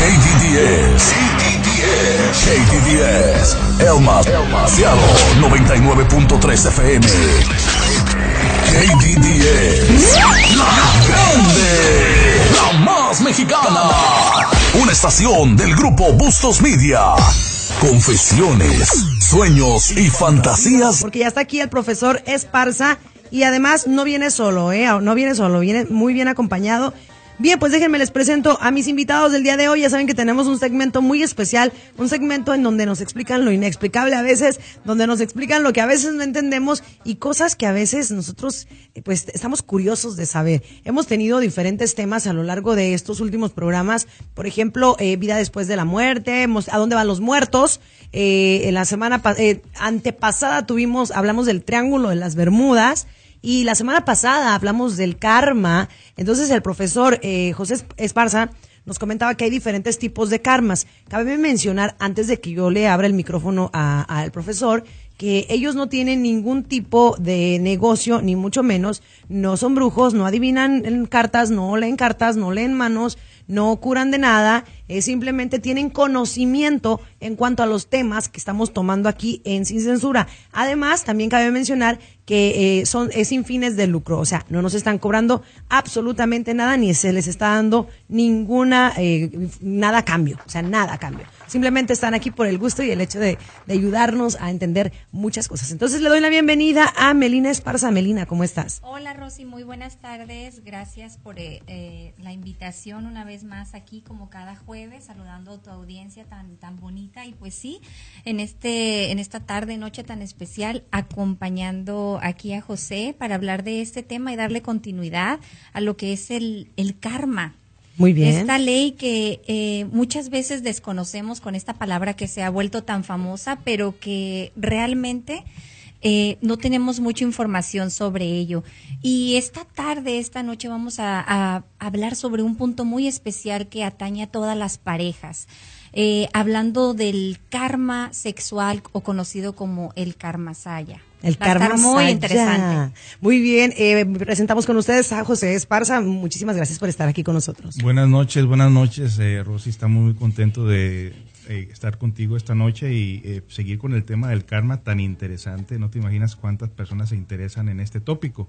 KDDS. KDDS. Elma. Cielo 99.3 FM. KDDS. La grande. La más mexicana. Una estación del grupo Bustos Media. Confesiones, sueños y fantasías. Porque ya está aquí el profesor Esparza y además no viene solo, ¿eh? No viene solo, viene muy bien acompañado Bien, pues déjenme les presento a mis invitados del día de hoy. Ya saben que tenemos un segmento muy especial, un segmento en donde nos explican lo inexplicable a veces, donde nos explican lo que a veces no entendemos y cosas que a veces nosotros eh, pues estamos curiosos de saber. Hemos tenido diferentes temas a lo largo de estos últimos programas, por ejemplo, eh, vida después de la muerte, a dónde van los muertos. Eh, en la semana antepasada tuvimos, hablamos del Triángulo de las Bermudas. Y la semana pasada hablamos del karma. Entonces el profesor eh, José Esparza nos comentaba que hay diferentes tipos de karmas. Cabe mencionar, antes de que yo le abra el micrófono al profesor, que ellos no tienen ningún tipo de negocio, ni mucho menos, no son brujos, no adivinan cartas, no leen cartas, no leen manos, no curan de nada, eh, simplemente tienen conocimiento en cuanto a los temas que estamos tomando aquí en Sin Censura. Además, también cabe mencionar que eh, son, es sin fines de lucro, o sea, no nos están cobrando absolutamente nada, ni se les está dando ninguna, eh, nada a cambio, o sea, nada a cambio simplemente están aquí por el gusto y el hecho de, ayudarnos a entender muchas cosas. Entonces le doy la bienvenida a Melina Esparza. Melina, ¿cómo estás? Hola Rosy, muy buenas tardes. Gracias por eh, eh, la invitación una vez más aquí como cada jueves, saludando a tu audiencia tan, tan bonita. Y pues sí, en, este, en esta tarde, noche tan especial, acompañando aquí a José para hablar de este tema y darle continuidad a lo que es el, el karma muy bien. Esta ley que eh, muchas veces desconocemos con esta palabra que se ha vuelto tan famosa, pero que realmente eh, no tenemos mucha información sobre ello. Y esta tarde, esta noche, vamos a, hablar sobre un punto muy especial que atañe a todas las parejas. Eh, hablando del karma sexual o conocido como el karma saya. El karma muy interesante. Muy bien, eh, presentamos con ustedes a José Esparza. Muchísimas gracias por estar aquí con nosotros. Buenas noches, buenas noches, eh, Rosy. Estamos muy contento de eh, estar contigo esta noche y eh, seguir con el tema del karma tan interesante. No te imaginas cuántas personas se interesan en este tópico.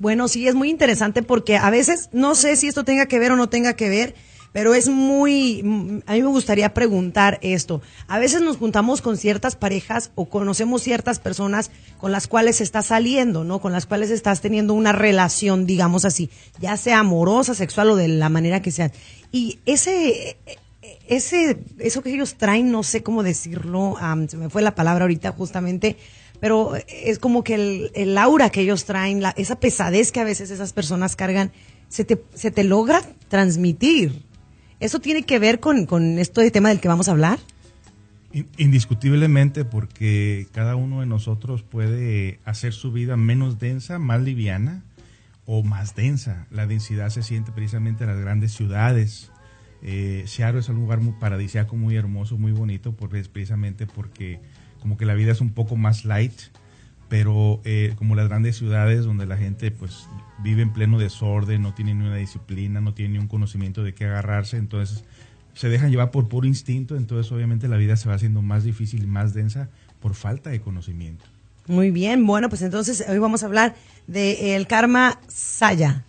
Bueno, sí, es muy interesante porque a veces no sé si esto tenga que ver o no tenga que ver pero es muy, a mí me gustaría preguntar esto. A veces nos juntamos con ciertas parejas o conocemos ciertas personas con las cuales estás saliendo, ¿no? Con las cuales estás teniendo una relación, digamos así, ya sea amorosa, sexual o de la manera que sea. Y ese, ese, eso que ellos traen, no sé cómo decirlo, se me fue la palabra ahorita justamente, pero es como que el, el aura que ellos traen, la, esa pesadez que a veces esas personas cargan, se te, se te logra transmitir. ¿Eso tiene que ver con, con esto de tema del que vamos a hablar? Indiscutiblemente porque cada uno de nosotros puede hacer su vida menos densa, más liviana o más densa. La densidad se siente precisamente en las grandes ciudades. Eh, Seattle es un lugar muy paradisíaco, muy hermoso, muy bonito, porque es precisamente porque como que la vida es un poco más light, pero eh, como las grandes ciudades donde la gente pues vive en pleno desorden, no tiene ni una disciplina, no tiene ni un conocimiento de qué agarrarse, entonces se dejan llevar por puro instinto, entonces obviamente la vida se va haciendo más difícil y más densa por falta de conocimiento. Muy bien, bueno, pues entonces hoy vamos a hablar del karma saya.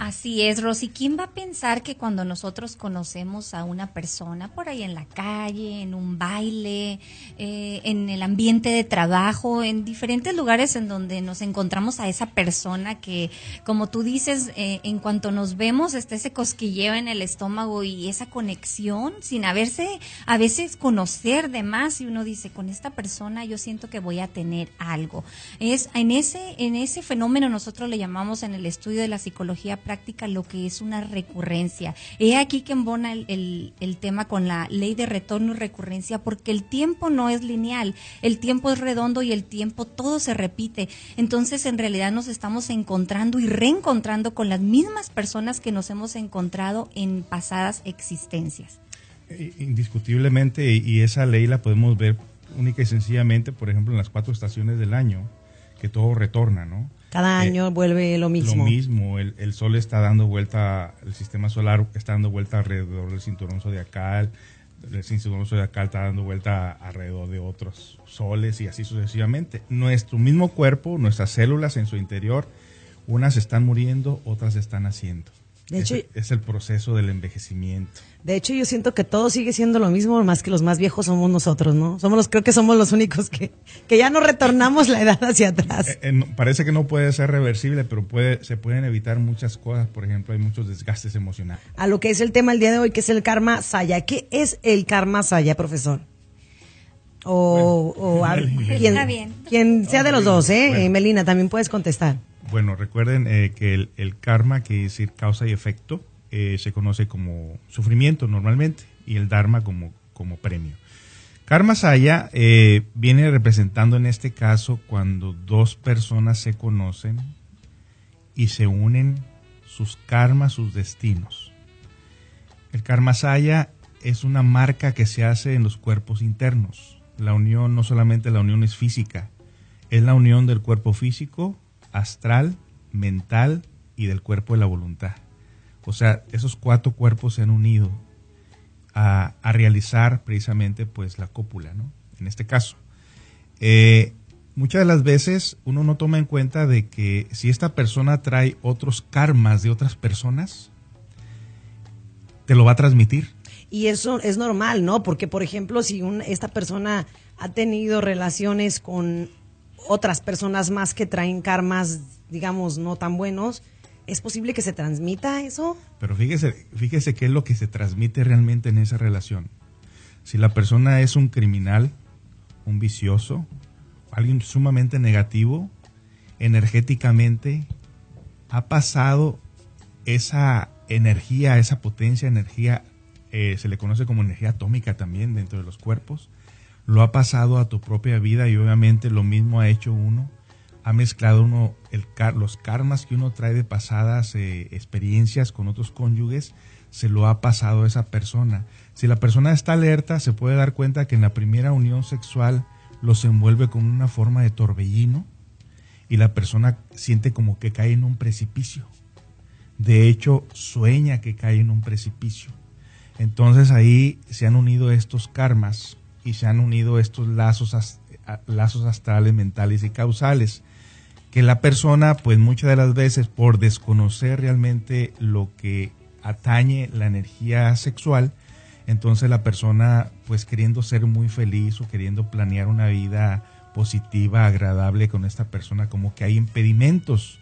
Así es, Rosy. ¿Quién va a pensar que cuando nosotros conocemos a una persona por ahí en la calle, en un baile, eh, en el ambiente de trabajo, en diferentes lugares en donde nos encontramos a esa persona que, como tú dices, eh, en cuanto nos vemos está ese cosquilleo en el estómago y esa conexión sin haberse, a veces conocer de más y uno dice, con esta persona yo siento que voy a tener algo. Es en ese, en ese fenómeno nosotros le llamamos en el estudio de la psicología práctica lo que es una recurrencia. He aquí que embona el, el, tema con la ley de retorno y recurrencia, porque el tiempo no es lineal, el tiempo es redondo y el tiempo todo se repite. Entonces, en realidad nos estamos encontrando y reencontrando con las mismas personas que nos hemos encontrado en pasadas existencias. Indiscutiblemente, y esa ley la podemos ver única y sencillamente, por ejemplo, en las cuatro estaciones del año que todo retorna, ¿no? Cada Eh, año vuelve lo mismo. Lo mismo, el, el sol está dando vuelta, el sistema solar está dando vuelta alrededor del cinturón zodiacal, el cinturón zodiacal está dando vuelta alrededor de otros soles y así sucesivamente. Nuestro mismo cuerpo, nuestras células en su interior, unas están muriendo, otras están naciendo. De hecho- es, es el proceso del envejecimiento. De hecho, yo siento que todo sigue siendo lo mismo, más que los más viejos somos nosotros, ¿no? Somos los, creo que somos los únicos que, que ya no retornamos la edad hacia atrás. Eh, eh, no- parece que no puede ser reversible, pero puede, se pueden evitar muchas cosas. Por ejemplo, hay muchos desgastes emocionales. A lo que es el tema el día de hoy, que es el karma saya. ¿Qué es el karma saya, profesor? O, o a- quien, Está bien. quien sea de los dos, ¿eh? Bueno. Eh, Melina, también puedes contestar. Bueno, recuerden eh, que el, karma, que es decir causa y efecto, eh, se conoce como sufrimiento normalmente y el dharma como, como premio. Karma saya eh, viene representando en este caso cuando dos personas se conocen y se unen sus karmas, sus destinos. El karma saya es una marca que se hace en los cuerpos internos. La unión, no solamente la unión es física, es la unión del cuerpo físico, astral, mental y del cuerpo de la voluntad. O sea, esos cuatro cuerpos se han unido a, a realizar precisamente pues la cópula, ¿no? En este caso. Eh, muchas de las veces uno no toma en cuenta de que si esta persona trae otros karmas de otras personas, te lo va a transmitir. Y eso es normal, ¿no? Porque, por ejemplo, si un- esta persona ha tenido relaciones con otras personas más que traen karmas, digamos, no tan buenos, ¿es posible que se transmita eso? Pero fíjese, fíjese qué es lo que se transmite realmente en esa relación. Si la persona es un criminal, un vicioso, alguien sumamente negativo, energéticamente ha pasado esa energía, esa potencia, energía, eh, se le conoce como energía atómica también dentro de los cuerpos, lo ha pasado a tu propia vida y obviamente lo mismo ha hecho uno, ha mezclado uno los karmas que uno trae de pasadas eh, experiencias con otros cónyuges, se lo ha pasado a esa persona. Si la persona está alerta, se puede dar cuenta que en la primera unión sexual los envuelve con una forma de torbellino y la persona siente como que cae en un precipicio. De hecho, sueña que cae en un precipicio. Entonces ahí se han unido estos karmas y se han unido estos lazos, lazos astrales, mentales y causales. Que la persona, pues muchas de las veces, por desconocer realmente lo que atañe la energía sexual, entonces la persona, pues queriendo ser muy feliz o queriendo planear una vida positiva, agradable con esta persona, como que hay impedimentos.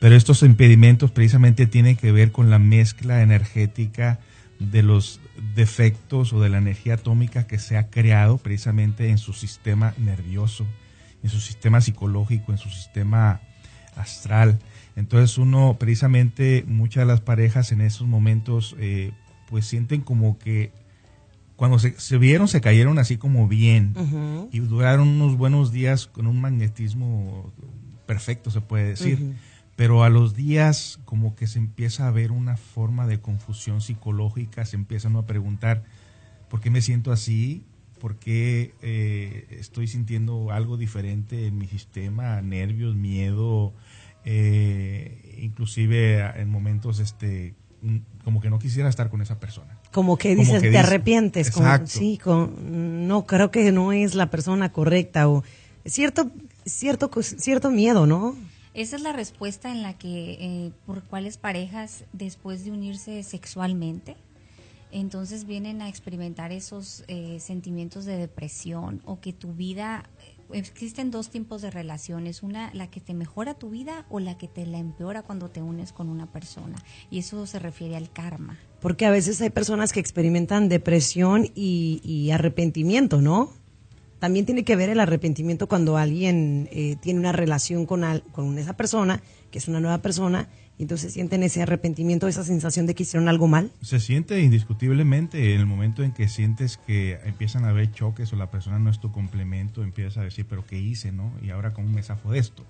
Pero estos impedimentos precisamente tienen que ver con la mezcla energética de los defectos o de la energía atómica que se ha creado precisamente en su sistema nervioso, en su sistema psicológico, en su sistema astral. Entonces uno precisamente, muchas de las parejas en esos momentos eh, pues sienten como que cuando se, se vieron se cayeron así como bien y duraron unos buenos días con un magnetismo perfecto, se puede decir. Pero a los días como que se empieza a ver una forma de confusión psicológica, se empiezan a preguntar, ¿por qué me siento así? ¿Por qué eh, estoy sintiendo algo diferente en mi sistema? Nervios, miedo, eh, inclusive en momentos este como que no quisiera estar con esa persona. Como que Como dices, que te dice- arrepientes. Como, Exacto. sí, con- no, creo que no es la persona correcta. O cierto, cierto, cierto miedo, ¿no? Esa es la respuesta en la que, eh, por cuáles parejas, después de unirse sexualmente, entonces vienen a experimentar esos eh, sentimientos de depresión o que tu vida, eh, existen dos tipos de relaciones, una la que te mejora tu vida o la que te la empeora cuando te unes con una persona. Y eso se refiere al karma. Porque a veces hay personas que experimentan depresión y, y arrepentimiento, ¿no? También tiene que ver el arrepentimiento cuando alguien eh, tiene una relación con, al- con esa persona, que es una nueva persona, y entonces sienten ese arrepentimiento, esa sensación de que hicieron algo mal. Se siente indiscutiblemente en el momento en que sientes que empiezan a haber choques o la persona no es tu complemento, empiezas a decir, pero ¿qué hice, no? Y ahora cómo me zafo de esto.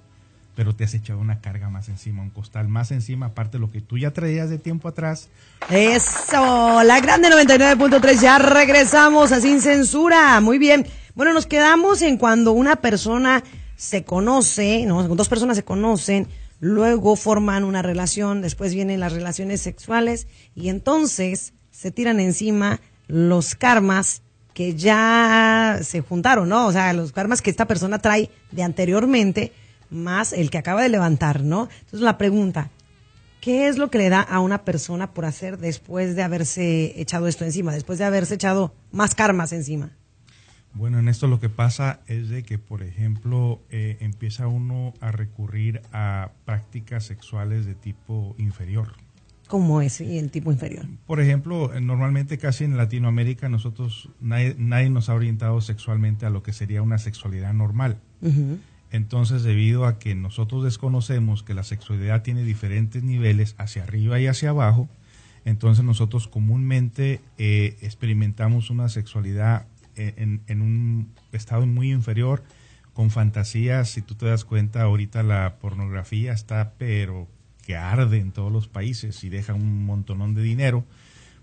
Pero te has echado una carga más encima, un costal más encima, aparte de lo que tú ya traías de tiempo atrás. Eso, la grande 99.3, ya regresamos a Sin Censura. Muy bien. Bueno, nos quedamos en cuando una persona se conoce, ¿no? Dos personas se conocen, luego forman una relación, después vienen las relaciones sexuales y entonces se tiran encima los karmas que ya se juntaron, ¿no? O sea, los karmas que esta persona trae de anteriormente, más el que acaba de levantar, ¿no? Entonces la pregunta, ¿qué es lo que le da a una persona por hacer después de haberse echado esto encima, después de haberse echado más karmas encima? Bueno, en esto lo que pasa es de que, por ejemplo, eh, empieza uno a recurrir a prácticas sexuales de tipo inferior. ¿Cómo es el tipo inferior? Por ejemplo, normalmente casi en Latinoamérica nosotros, nadie, nos ha orientado sexualmente a lo que sería una sexualidad normal. Entonces, debido a que nosotros desconocemos que la sexualidad tiene diferentes niveles hacia arriba y hacia abajo, entonces nosotros comúnmente eh, experimentamos una sexualidad en, en, un estado muy inferior, con fantasías. Si tú te das cuenta, ahorita la pornografía está, pero que arde en todos los países y deja un montonón de dinero.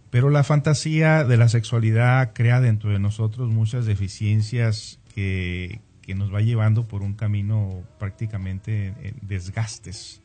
Pero la fantasía de la sexualidad crea dentro de nosotros muchas deficiencias que, que nos va llevando por un camino prácticamente en desgastes.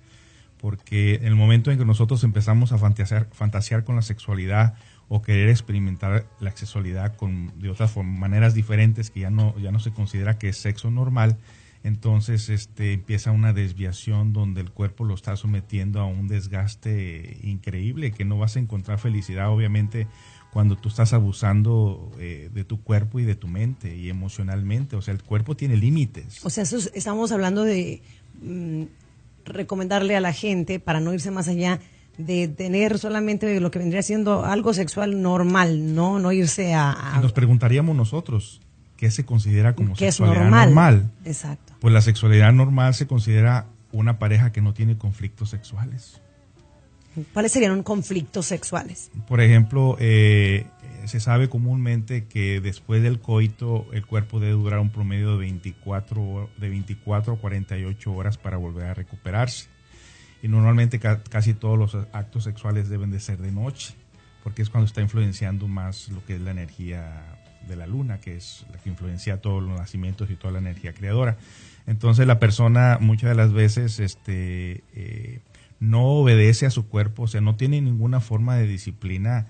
Porque en el momento en que nosotros empezamos a fantasear con la sexualidad o querer experimentar la sexualidad con, de otras maneras diferentes que ya no, ya no se considera que es sexo normal, entonces este, empieza una desviación donde el cuerpo lo está sometiendo a un desgaste increíble, que no vas a encontrar felicidad obviamente cuando tú estás abusando eh, de tu cuerpo y de tu mente y emocionalmente, o sea, el cuerpo tiene límites. O sea, estamos hablando de mm, recomendarle a la gente, para no irse más allá, de tener solamente lo que vendría siendo algo sexual normal, no, no irse a... Nos preguntaríamos nosotros, ¿qué se considera como sexualidad normal? Exacto. Pues la sexualidad normal se considera una pareja que no tiene conflictos sexuales. ¿Cuáles serían conflictos sexuales? Por ejemplo, eh, se sabe comúnmente que después del coito el cuerpo debe durar un promedio de 24, de 24 a 48 horas para volver a recuperarse. Y normalmente casi todos los actos sexuales deben de ser de noche, porque es cuando está influenciando más lo que es la energía de la luna, que es la que influencia todos los nacimientos y toda la energía creadora. Entonces la persona muchas de las veces este, eh, no obedece a su cuerpo, o sea, no tiene ninguna forma de disciplina.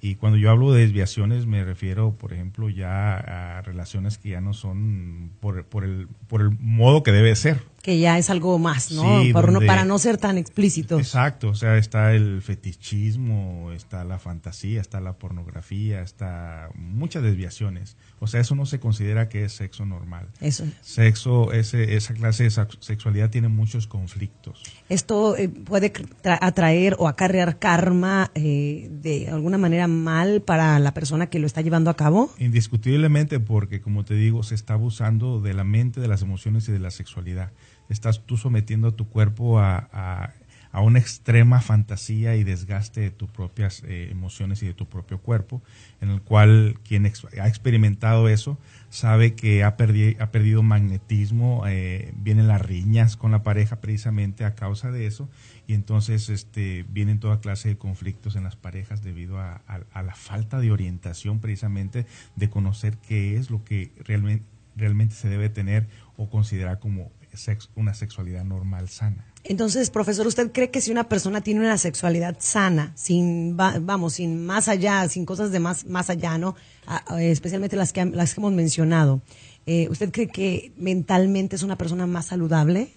Y cuando yo hablo de desviaciones me refiero, por ejemplo, ya a relaciones que ya no son por, por, el, por el modo que debe ser que ya es algo más, ¿no? para no ser tan explícitos. Exacto, o sea, está el fetichismo, está la fantasía, está la pornografía, está muchas desviaciones. O sea, eso no se considera que es sexo normal. Eso. Sexo, ese, esa clase de sexualidad tiene muchos conflictos. Esto eh, puede atraer o acarrear karma eh, de alguna manera mal para la persona que lo está llevando a cabo. Indiscutiblemente, porque como te digo, se está abusando de la mente, de las emociones y de la sexualidad estás tú sometiendo a tu cuerpo a, una extrema fantasía y desgaste de tus propias eh, emociones y de tu propio cuerpo, en el cual quien ha experimentado eso sabe que ha, ha perdido magnetismo, eh, vienen las riñas con la pareja precisamente a causa de eso, y entonces este, vienen toda clase de conflictos en las parejas debido a, a la falta de orientación precisamente de conocer qué es lo que realmente, realmente se debe tener o considerar como una sexualidad normal sana. Entonces, profesor, ¿usted cree que si una persona tiene una sexualidad sana, sin, vamos, sin más allá, sin cosas de más, más allá, ¿no? especialmente las que, las que hemos mencionado, eh, ¿usted cree que mentalmente es una persona más saludable?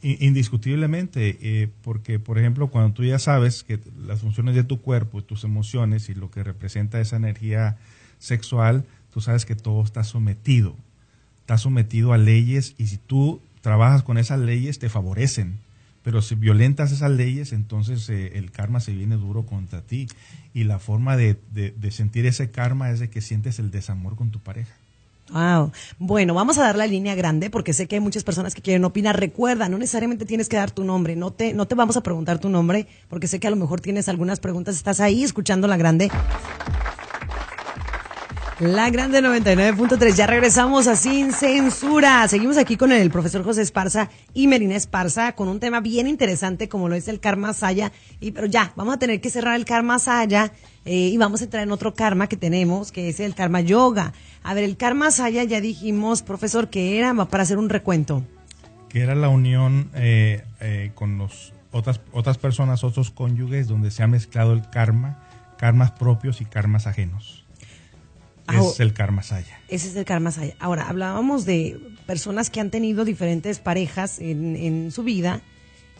Indiscutiblemente, eh, porque por ejemplo, cuando tú ya sabes que las funciones de tu cuerpo, tus emociones y lo que representa esa energía sexual, tú sabes que todo está sometido, está sometido a leyes y si tú trabajas con esas leyes te favorecen. Pero si violentas esas leyes, entonces eh, el karma se viene duro contra ti. Y la forma de, sentir ese karma es de que sientes el desamor con tu pareja. Wow. Bueno, vamos a dar la línea grande porque sé que hay muchas personas que quieren opinar. Recuerda, no necesariamente tienes que dar tu nombre. No te, no te vamos a preguntar tu nombre porque sé que a lo mejor tienes algunas preguntas. Estás ahí escuchando la grande. La Grande 99.3. Ya regresamos a Sin Censura. Seguimos aquí con el profesor José Esparza y Merina Esparza con un tema bien interesante como lo es el karma saya. Y, pero ya, vamos a tener que cerrar el karma saya eh, y vamos a entrar en otro karma que tenemos, que es el karma yoga. A ver, el karma saya ya dijimos, profesor, que era para hacer un recuento. Que era la unión eh, eh, con los otras, otras personas, otros cónyuges, donde se ha mezclado el karma, karmas propios y karmas ajenos. Es el karma saya. Ese es el karma saya. Ahora, hablábamos de personas que han tenido diferentes parejas en, en su vida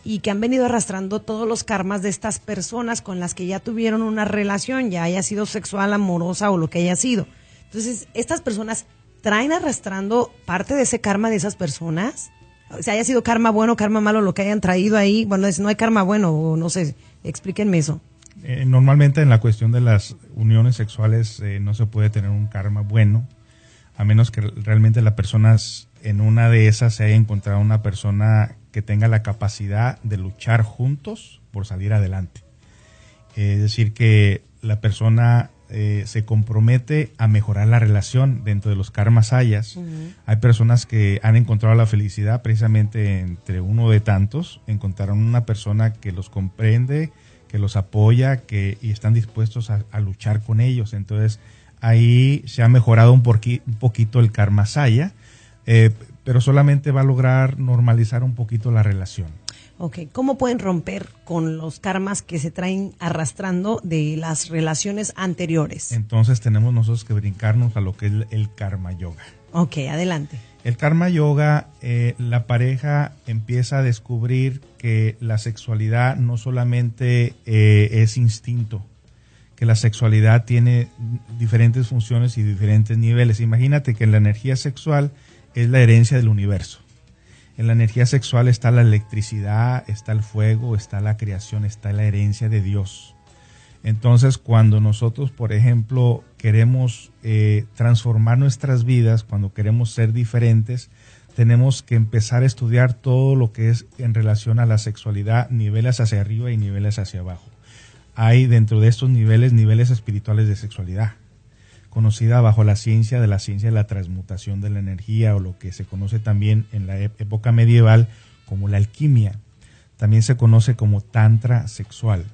y que han venido arrastrando todos los karmas de estas personas con las que ya tuvieron una relación, ya haya sido sexual, amorosa o lo que haya sido. Entonces, estas personas traen arrastrando parte de ese karma de esas personas. O sea, haya sido karma bueno, karma malo, lo que hayan traído ahí. Bueno, no hay karma bueno, no sé, explíquenme eso. Eh, normalmente en la cuestión de las uniones sexuales eh, no se puede tener un karma bueno, a menos que realmente la persona en una de esas se haya encontrado una persona que tenga la capacidad de luchar juntos por salir adelante. es decir, que la persona eh, se compromete a mejorar la relación dentro de los karmas hayas. Hay personas que han encontrado la felicidad precisamente entre uno de tantos, encontraron una persona que los comprende, que los apoya que, y están dispuestos a, luchar con ellos. Entonces ahí se ha mejorado un, un poquito el karma saya, eh, pero solamente va a lograr normalizar un poquito la relación. Ok, ¿cómo pueden romper con los karmas que se traen arrastrando de las relaciones anteriores? Entonces tenemos nosotros que brincarnos a lo que es el karma yoga. Ok, adelante. El karma yoga, eh, la pareja empieza a descubrir que la sexualidad no solamente eh, es instinto, que la sexualidad tiene diferentes funciones y diferentes niveles. Imagínate que la energía sexual es la herencia del universo en la energía sexual está la electricidad, está el fuego, está la creación, está la herencia de Dios. Entonces, cuando nosotros, por ejemplo, queremos eh, transformar nuestras vidas, cuando queremos ser diferentes, tenemos que empezar a estudiar todo lo que es en relación a la sexualidad, niveles hacia arriba y niveles hacia abajo. Hay dentro de estos niveles niveles espirituales de sexualidad conocida bajo la ciencia de la ciencia de la transmutación de la energía o lo que se conoce también en la época medieval como la alquimia. También se conoce como tantra sexual.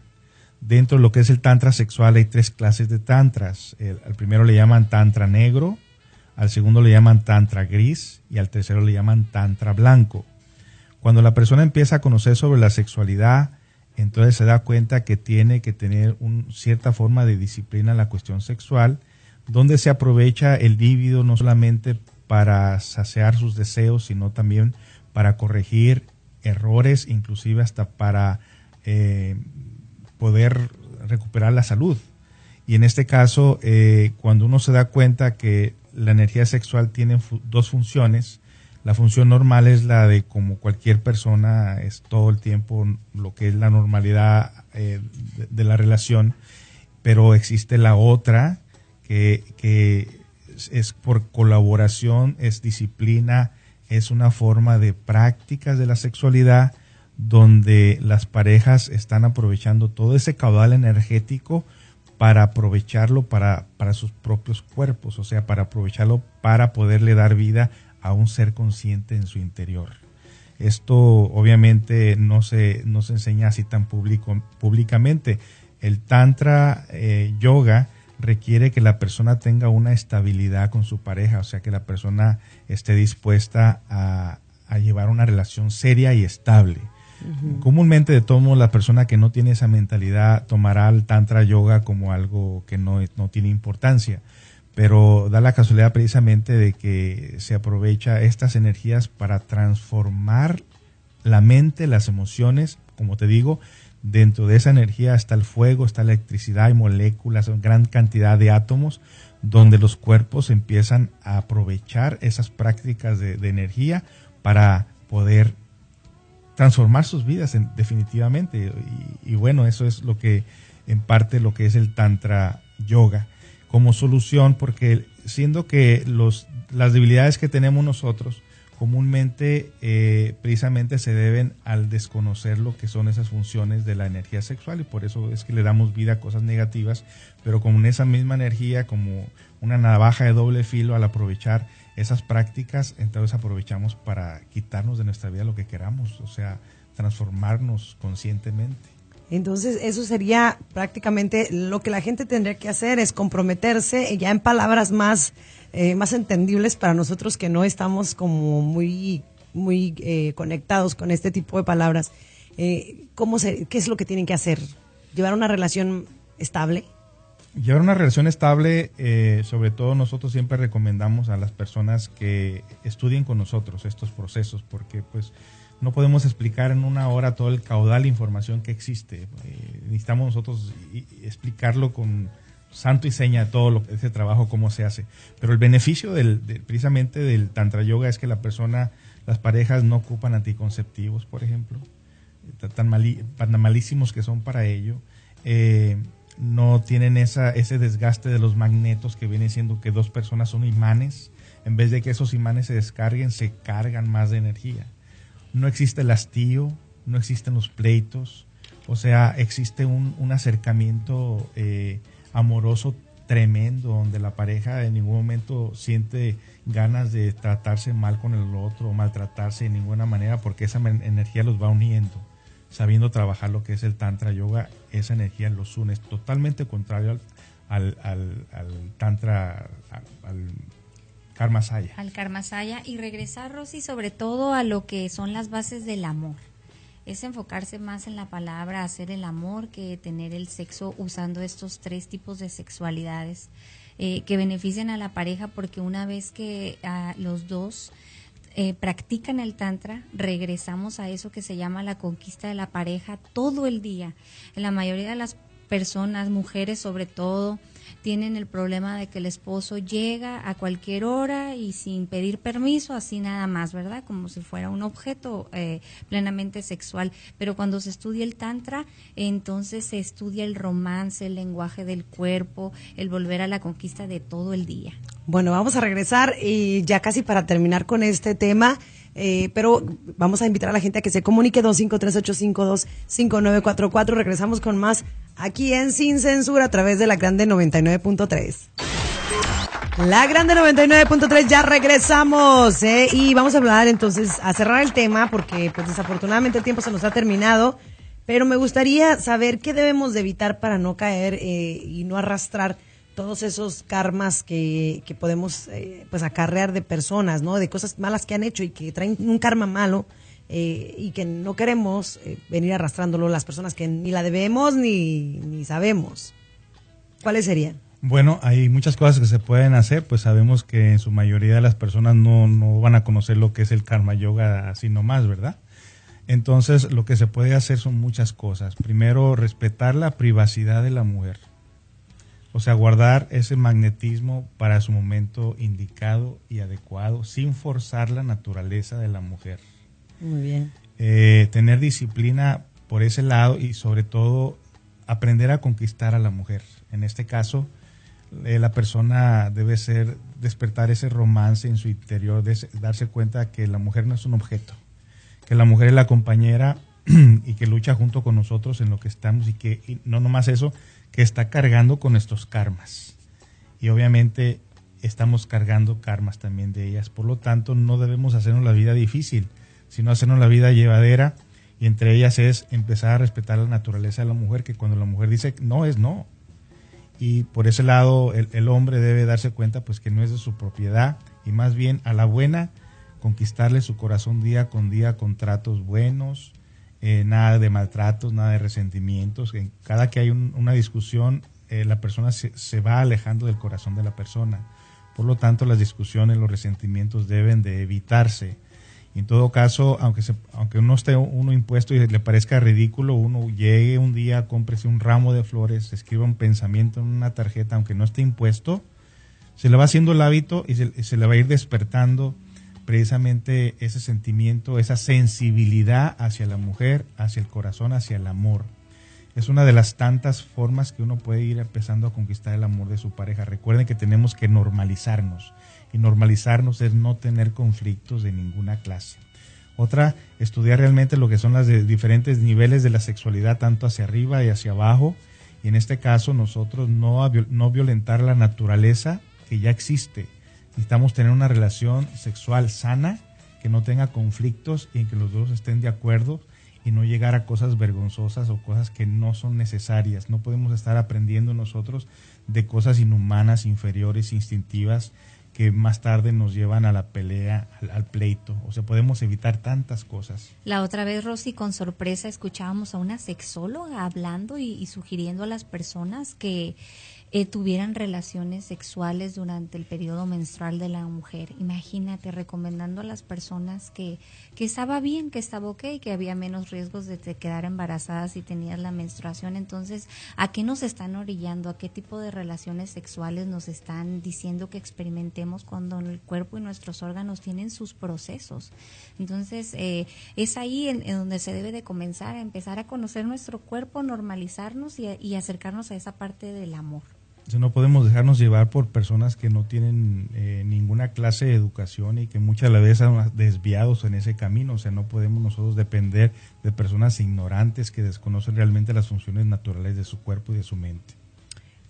Dentro de lo que es el tantra sexual hay tres clases de tantras. al primero le llaman tantra negro, al segundo le llaman tantra gris y al tercero le llaman tantra blanco. Cuando la persona empieza a conocer sobre la sexualidad, entonces se da cuenta que tiene que tener una cierta forma de disciplina en la cuestión sexual donde se aprovecha el líbido no solamente para saciar sus deseos, sino también para corregir errores, inclusive hasta para eh, poder recuperar la salud. Y en este caso, eh, cuando uno se da cuenta que la energía sexual tiene dos funciones, la función normal es la de como cualquier persona, es todo el tiempo lo que es la normalidad eh, de, la relación, pero existe la otra que, es por colaboración, es disciplina, es una forma de prácticas de la sexualidad donde las parejas están aprovechando todo ese caudal energético para aprovecharlo para, para sus propios cuerpos, o sea, para aprovecharlo para poderle dar vida a un ser consciente en su interior. Esto obviamente no se, no se enseña así tan público, públicamente. El Tantra eh, Yoga requiere que la persona tenga una estabilidad con su pareja, o sea, que la persona esté dispuesta a, llevar una relación seria y estable. Comúnmente, de todo modo, la persona que no tiene esa mentalidad tomará el Tantra Yoga como algo que no, no tiene importancia, pero da la casualidad precisamente de que se aprovecha estas energías para transformar la mente, las emociones, como te digo, Dentro de esa energía está el fuego, está la electricidad, hay moléculas, gran cantidad de átomos, donde los cuerpos empiezan a aprovechar esas prácticas de, energía para poder transformar sus vidas definitivamente. Y, bueno, eso es lo que, en parte, lo que es el Tantra Yoga como solución, porque siendo que los, las debilidades que tenemos nosotros, comúnmente eh, precisamente se deben al desconocer lo que son esas funciones de la energía sexual y por eso es que le damos vida a cosas negativas, pero con esa misma energía, como una navaja de doble filo, al aprovechar esas prácticas, entonces aprovechamos para quitarnos de nuestra vida lo que queramos, o sea, transformarnos conscientemente. Entonces, eso sería prácticamente lo que la gente tendría que hacer, es comprometerse ya en palabras más, eh, más entendibles para nosotros que no estamos como muy muy eh, conectados con este tipo de palabras, eh, ¿cómo ¿qué es lo que tienen que hacer? ¿Llevar una relación estable? Llevar una relación estable, eh, sobre todo nosotros siempre recomendamos a las personas que estudien con nosotros estos procesos, porque pues no podemos explicar en una hora todo el caudal de información que existe. Eh, necesitamos nosotros explicarlo con santo y seña todo lo, ese trabajo, cómo se hace. Pero el beneficio del, precisamente del Tantra Yoga es que la persona, las parejas no ocupan anticonceptivos, por ejemplo, tan, tan malísimos que son para ello. Eh, no tienen esa, ese desgaste de los magnetos que viene siendo que dos personas son imanes. En vez de que esos imanes se descarguen, se cargan más de energía. No existe el hastío, no existen los pleitos, o sea, existe un, un acercamiento eh, amoroso tremendo donde la pareja en ningún momento siente ganas de tratarse mal con el otro o maltratarse de ninguna manera porque esa energía los va uniendo sabiendo trabajar lo que es el Tantra Yoga, esa energía los une. Es totalmente contrario al, al, al, Tantra, al, Karma Saya. Al Karma Saya y regresar, Rosy, sobre todo a lo que son las bases del amor. Es enfocarse más en la palabra, hacer el amor, que tener el sexo usando estos tres tipos de sexualidades eh, que benefician a la pareja, porque una vez que ah, los dos eh, practican el tantra, regresamos a eso que se llama la conquista de la pareja todo el día. En la mayoría de las personas, mujeres sobre todo, tienen el problema de que el esposo llega a cualquier hora y sin pedir permiso, así nada más, ¿verdad? Como si fuera un objeto eh, plenamente sexual. Pero cuando se estudia el tantra, entonces se estudia el romance, el lenguaje del cuerpo, el volver a la conquista de todo el día. Bueno, vamos a regresar y ya casi para terminar con este tema. Eh, pero vamos a invitar a la gente a que se comunique 253-852-5944. Regresamos con más aquí en Sin Censura a través de la Grande 99.3. La Grande 99.3 ya regresamos ¿eh? y vamos a hablar entonces a cerrar el tema porque pues desafortunadamente el tiempo se nos ha terminado, pero me gustaría saber qué debemos de evitar para no caer eh, y no arrastrar todos esos karmas que, que podemos eh, pues acarrear de personas, ¿no? De cosas malas que han hecho y que traen un karma malo eh, y que no queremos eh, venir arrastrándolo las personas que ni la debemos ni, ni sabemos. ¿Cuáles serían? Bueno, hay muchas cosas que se pueden hacer, pues sabemos que en su mayoría de las personas no, no van a conocer lo que es el karma yoga así nomás, ¿verdad? Entonces, lo que se puede hacer son muchas cosas. Primero, respetar la privacidad de la mujer o sea, guardar ese magnetismo para su momento indicado y adecuado, sin forzar la naturaleza de la mujer. Muy bien. Eh, tener disciplina por ese lado y sobre todo aprender a conquistar a la mujer. En este caso, eh, la persona debe ser despertar ese romance en su interior, darse cuenta que la mujer no es un objeto, que la mujer es la compañera y que lucha junto con nosotros en lo que estamos y que y no nomás eso, que está cargando con estos karmas. Y obviamente estamos cargando karmas también de ellas. Por lo tanto, no debemos hacernos la vida difícil, sino hacernos la vida llevadera. Y entre ellas es empezar a respetar la naturaleza de la mujer, que cuando la mujer dice no es no. Y por ese lado, el, el hombre debe darse cuenta pues que no es de su propiedad y más bien a la buena conquistarle su corazón día con día con tratos buenos, eh, nada de maltratos, nada de resentimientos. cada que hay una discusión, eh, la persona se, va alejando del corazón de la persona. Por lo tanto, las discusiones, los resentimientos deben de evitarse. en todo caso, aunque, se, aunque uno esté uno impuesto y le parezca ridículo, uno llegue un día, cómprese un ramo de flores, escriba un pensamiento en una tarjeta, aunque no esté impuesto, se le va haciendo el hábito y se le va a ir despertando precisamente ese sentimiento, esa sensibilidad hacia la mujer, hacia el corazón, hacia el amor. Es una de las tantas formas que uno puede ir empezando a conquistar el amor de su pareja. Recuerden que tenemos que normalizarnos y normalizarnos es no tener conflictos de ninguna clase. Otra, estudiar realmente lo que son los diferentes niveles de la sexualidad, tanto hacia arriba y hacia abajo. Y en este caso, nosotros no, no violentar la naturaleza que ya existe Necesitamos tener una relación sexual sana, que no tenga conflictos y en que los dos estén de acuerdo y no llegar a cosas vergonzosas o cosas que no son necesarias. No podemos estar aprendiendo nosotros de cosas inhumanas, inferiores, instintivas que más tarde nos llevan a la pelea, al, pleito. O sea, podemos evitar tantas cosas. La otra vez, Rosy, con sorpresa escuchábamos a una sexóloga hablando y sugiriendo a las personas que eh, tuvieran relaciones sexuales durante el periodo menstrual de la mujer. Imagínate, recomendando a las personas que, que estaba bien, que estaba ok, que había menos riesgos de quedar embarazadas si tenías la menstruación. Entonces, ¿a qué nos están orillando? ¿A qué tipo de relaciones sexuales nos están diciendo que experimentemos cuando el cuerpo y nuestros órganos tienen sus procesos? Entonces, eh, es ahí en, donde se debe de comenzar a empezar a conocer nuestro cuerpo, normalizarnos y, y acercarnos a esa parte del amor no podemos dejarnos llevar por personas que no tienen eh, ninguna clase de educación y que muchas veces son desviados en ese camino. O sea, no podemos nosotros depender de personas ignorantes que desconocen realmente las funciones naturales de su cuerpo y de su mente.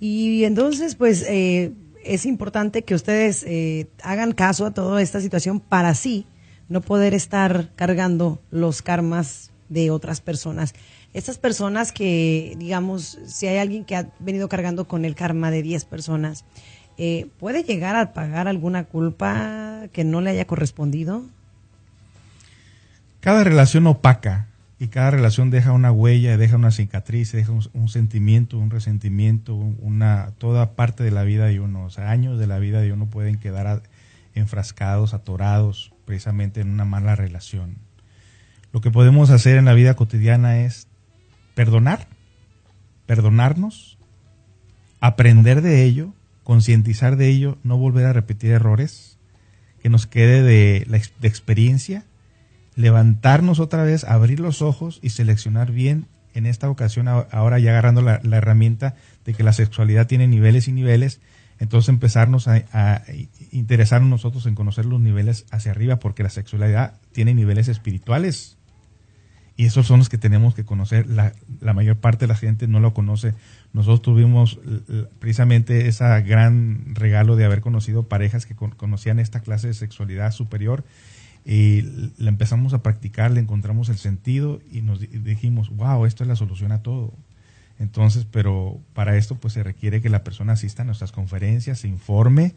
Y entonces, pues, eh, es importante que ustedes eh, hagan caso a toda esta situación para así no poder estar cargando los karmas de otras personas estas personas que, digamos, si hay alguien que ha venido cargando con el karma de 10 personas, eh, ¿puede llegar a pagar alguna culpa que no le haya correspondido? Cada relación opaca y cada relación deja una huella, deja una cicatriz, deja un, sentimiento, un resentimiento, una toda parte de la vida de uno, o sea, años de la vida de uno pueden quedar enfrascados, atorados, precisamente en una mala relación. Lo que podemos hacer en la vida cotidiana es perdonar, perdonarnos, aprender de ello, concientizar de ello, no volver a repetir errores, que nos quede de la experiencia, levantarnos otra vez, abrir los ojos y seleccionar bien en esta ocasión, ahora ya agarrando la, herramienta de que la sexualidad tiene niveles y niveles, entonces empezarnos a, a, interesarnos nosotros en conocer los niveles hacia arriba, porque la sexualidad tiene niveles espirituales. Y esos son los que tenemos que conocer. La, mayor parte de la gente no lo conoce. Nosotros tuvimos precisamente ese gran regalo de haber conocido parejas que conocían esta clase de sexualidad superior y la empezamos a practicar, le encontramos el sentido y nos dijimos, wow, esto es la solución a todo. Entonces, pero para esto pues se requiere que la persona asista a nuestras conferencias, se informe,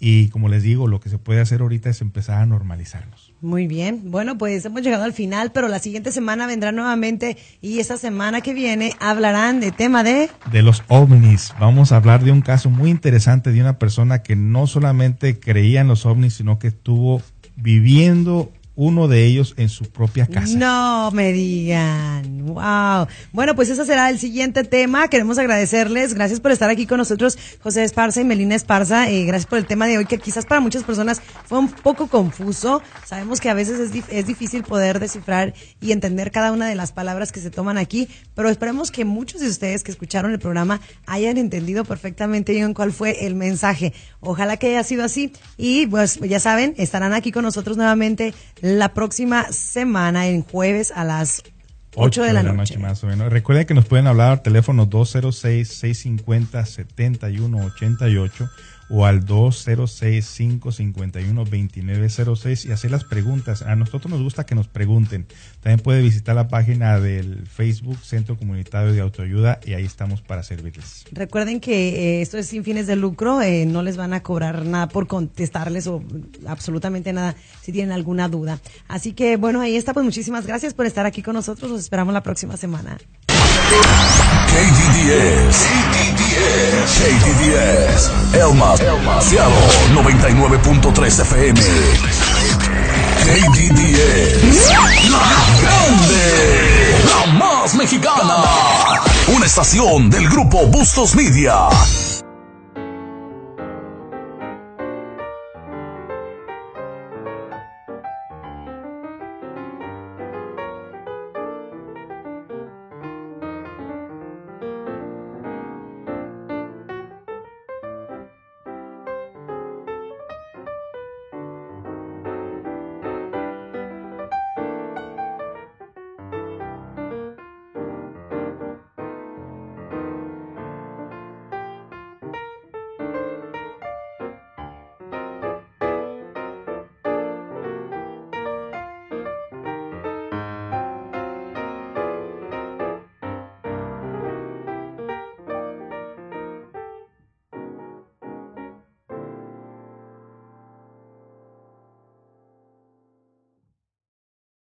y como les digo, lo que se puede hacer ahorita es empezar a normalizarnos. Muy bien. Bueno, pues hemos llegado al final, pero la siguiente semana vendrá nuevamente y esta semana que viene hablarán de tema de... De los ovnis. Vamos a hablar de un caso muy interesante de una persona que no solamente creía en los ovnis, sino que estuvo viviendo uno de ellos en su propia casa. No me digan. Wow. Bueno, pues ese será el siguiente tema. Queremos agradecerles. Gracias por estar aquí con nosotros, José Esparza y Melina Esparza. Eh, gracias por el tema de hoy, que quizás para muchas personas fue un poco confuso. Sabemos que a veces es, es difícil poder descifrar y entender cada una de las palabras que se toman aquí, pero esperemos que muchos de ustedes que escucharon el programa hayan entendido perfectamente bien cuál fue el mensaje. Ojalá que haya sido así. Y pues ya saben, estarán aquí con nosotros nuevamente la próxima semana, en jueves a las 8 de la, noche. más o menos. Recuerden que nos pueden hablar al teléfono 206-650-7188 o al 206-551-2906 y hacer las preguntas. A nosotros nos gusta que nos pregunten. También puede visitar la página del Facebook Centro Comunitario de Autoayuda y ahí estamos para servirles. Recuerden que eh, esto es sin fines de lucro, eh, no les van a cobrar nada por contestarles o absolutamente nada si tienen alguna duda. Así que bueno, ahí está, pues muchísimas gracias por estar aquí con nosotros, los esperamos la próxima semana. KDDS, KDDS, KDDS, Elmas, Cielo, 99.3 FM. KDDS, la grande, la más mexicana. Una estación del grupo Bustos Media.